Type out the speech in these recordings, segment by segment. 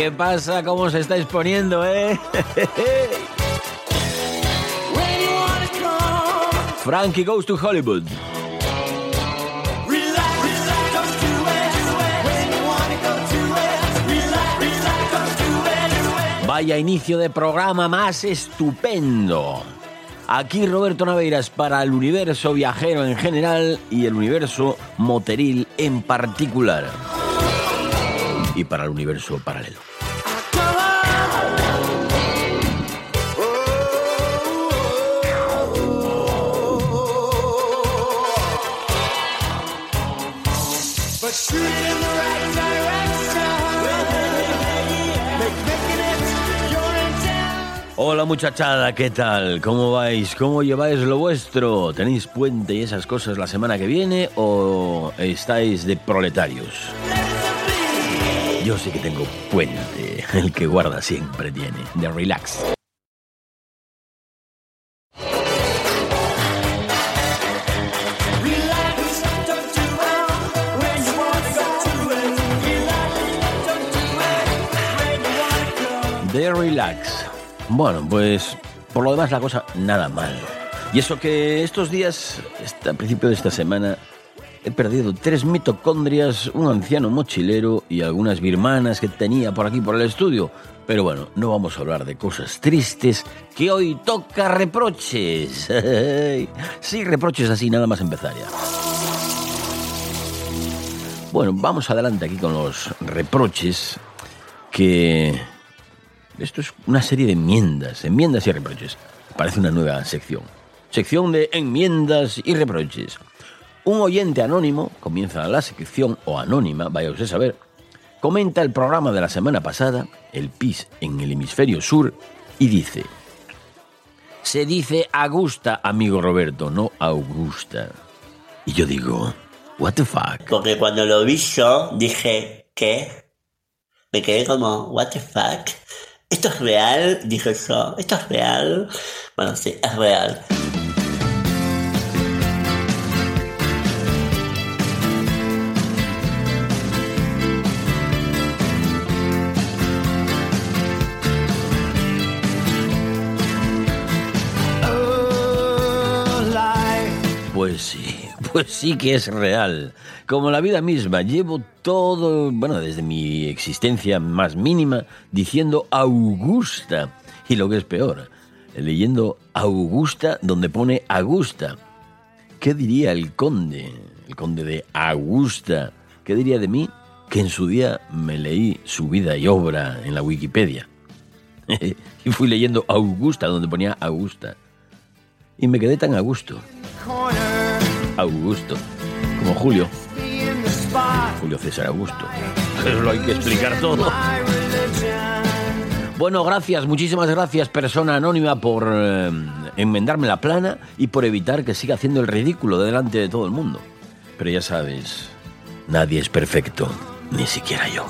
¿Qué pasa? ¿Cómo se estáis poniendo, eh? Frankie goes to Hollywood. Vaya inicio de programa más estupendo. Aquí Roberto Naveiras para el universo viajero en general y el universo moteril en particular. Y para el universo paralelo. Hola muchachada, ¿qué tal? ¿Cómo vais? ¿Cómo lleváis lo vuestro? ¿Tenéis puente y esas cosas la semana que viene o estáis de proletarios? Yo sí que tengo puente, el que guarda siempre tiene, de relax. De relax. Bueno, pues por lo demás la cosa nada mal. Y eso que estos días, a principio de esta semana, he perdido tres mitocondrias, un anciano mochilero y algunas birmanas que tenía por aquí por el estudio. Pero bueno, no vamos a hablar de cosas tristes, que hoy toca reproches. sí, reproches así, nada más empezar ya. Bueno, vamos adelante aquí con los reproches que... Esto es una serie de enmiendas, enmiendas y reproches. Parece una nueva sección. Sección de enmiendas y reproches. Un oyente anónimo, comienza la sección, o anónima, vaya usted a saber, comenta el programa de la semana pasada, el PIS en el hemisferio sur, y dice, se dice Augusta, amigo Roberto, no Augusta. Y yo digo, what the fuck. Porque cuando lo vi yo, dije, ¿qué? Me quedé como, what the fuck. ¿Esto es real? Dije yo, ¿esto es real? Bueno, sí, es real. Pues sí, pues sí que es real. Como la vida misma, llevo todo, bueno, desde mi existencia más mínima, diciendo Augusta. Y lo que es peor, leyendo Augusta donde pone Augusta. ¿Qué diría el conde? El conde de Augusta. ¿Qué diría de mí? Que en su día me leí su vida y obra en la Wikipedia. y fui leyendo Augusta donde ponía Augusta. Y me quedé tan a gusto. Augusto, como Julio. Julio César Augusto. Pero lo hay que explicar todo. Bueno, gracias, muchísimas gracias, persona anónima, por eh, enmendarme la plana y por evitar que siga haciendo el ridículo delante de todo el mundo. Pero ya sabes, nadie es perfecto, ni siquiera yo.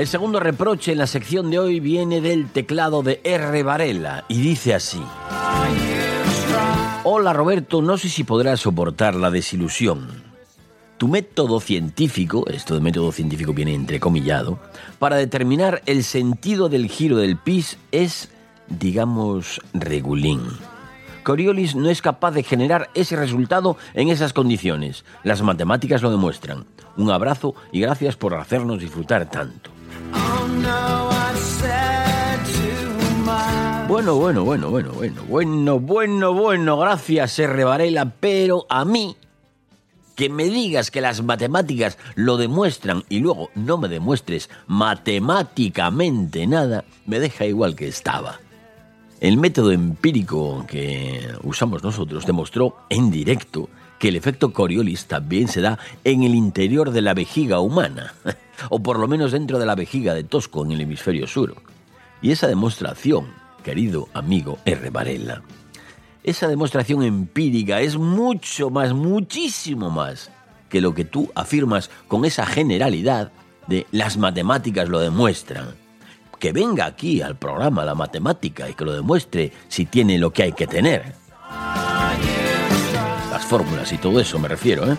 El segundo reproche en la sección de hoy viene del teclado de R. Varela y dice así. Hola Roberto, no sé si podrás soportar la desilusión. Tu método científico, esto de método científico viene entrecomillado, para determinar el sentido del giro del pis es, digamos, regulín. Coriolis no es capaz de generar ese resultado en esas condiciones. Las matemáticas lo demuestran. Un abrazo y gracias por hacernos disfrutar tanto. Bueno, bueno, bueno, bueno, bueno, bueno, bueno, bueno, gracias, R. Varela, pero a mí, que me digas que las matemáticas lo demuestran y luego no me demuestres matemáticamente nada, me deja igual que estaba. El método empírico que usamos nosotros demostró en directo que el efecto Coriolis también se da en el interior de la vejiga humana, o por lo menos dentro de la vejiga de Tosco en el hemisferio sur. Y esa demostración, querido amigo R. Varela, esa demostración empírica es mucho más, muchísimo más que lo que tú afirmas con esa generalidad de las matemáticas lo demuestran. Que venga aquí al programa la matemática y que lo demuestre si tiene lo que hay que tener fórmulas y todo eso me refiero, ¿eh?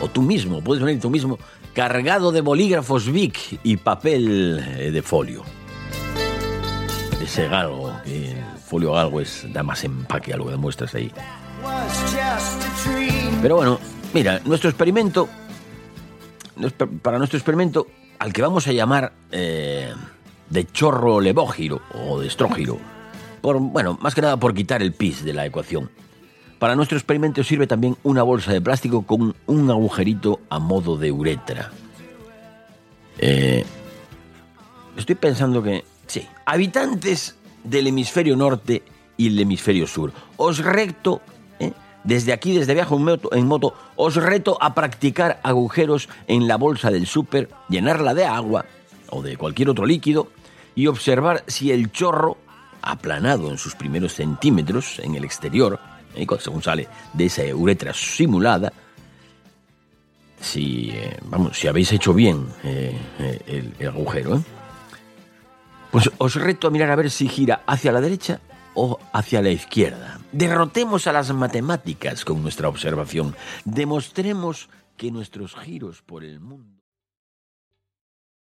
O tú mismo, puedes venir tú mismo cargado de bolígrafos Vic y papel eh, de folio. Ese galgo, el folio galgo es, da más empaque a lo que demuestras ahí. Pero bueno, mira, nuestro experimento, para nuestro experimento, al que vamos a llamar eh, de chorro levógiro o de estrógiro, bueno, más que nada por quitar el pis de la ecuación. Para nuestro experimento sirve también una bolsa de plástico con un agujerito a modo de uretra. Eh, estoy pensando que, sí, habitantes del hemisferio norte y el hemisferio sur, os recto, eh, desde aquí, desde viajo en moto, en moto, os reto a practicar agujeros en la bolsa del súper, llenarla de agua o de cualquier otro líquido y observar si el chorro, aplanado en sus primeros centímetros en el exterior, según sale de esa uretra simulada, si, eh, vamos, si habéis hecho bien eh, eh, el, agujero, pues os reto a mirar a ver si gira hacia la derecha o hacia la izquierda. Derrotemos a las matemáticas con nuestra observación. Demostremos que nuestros giros por el mundo...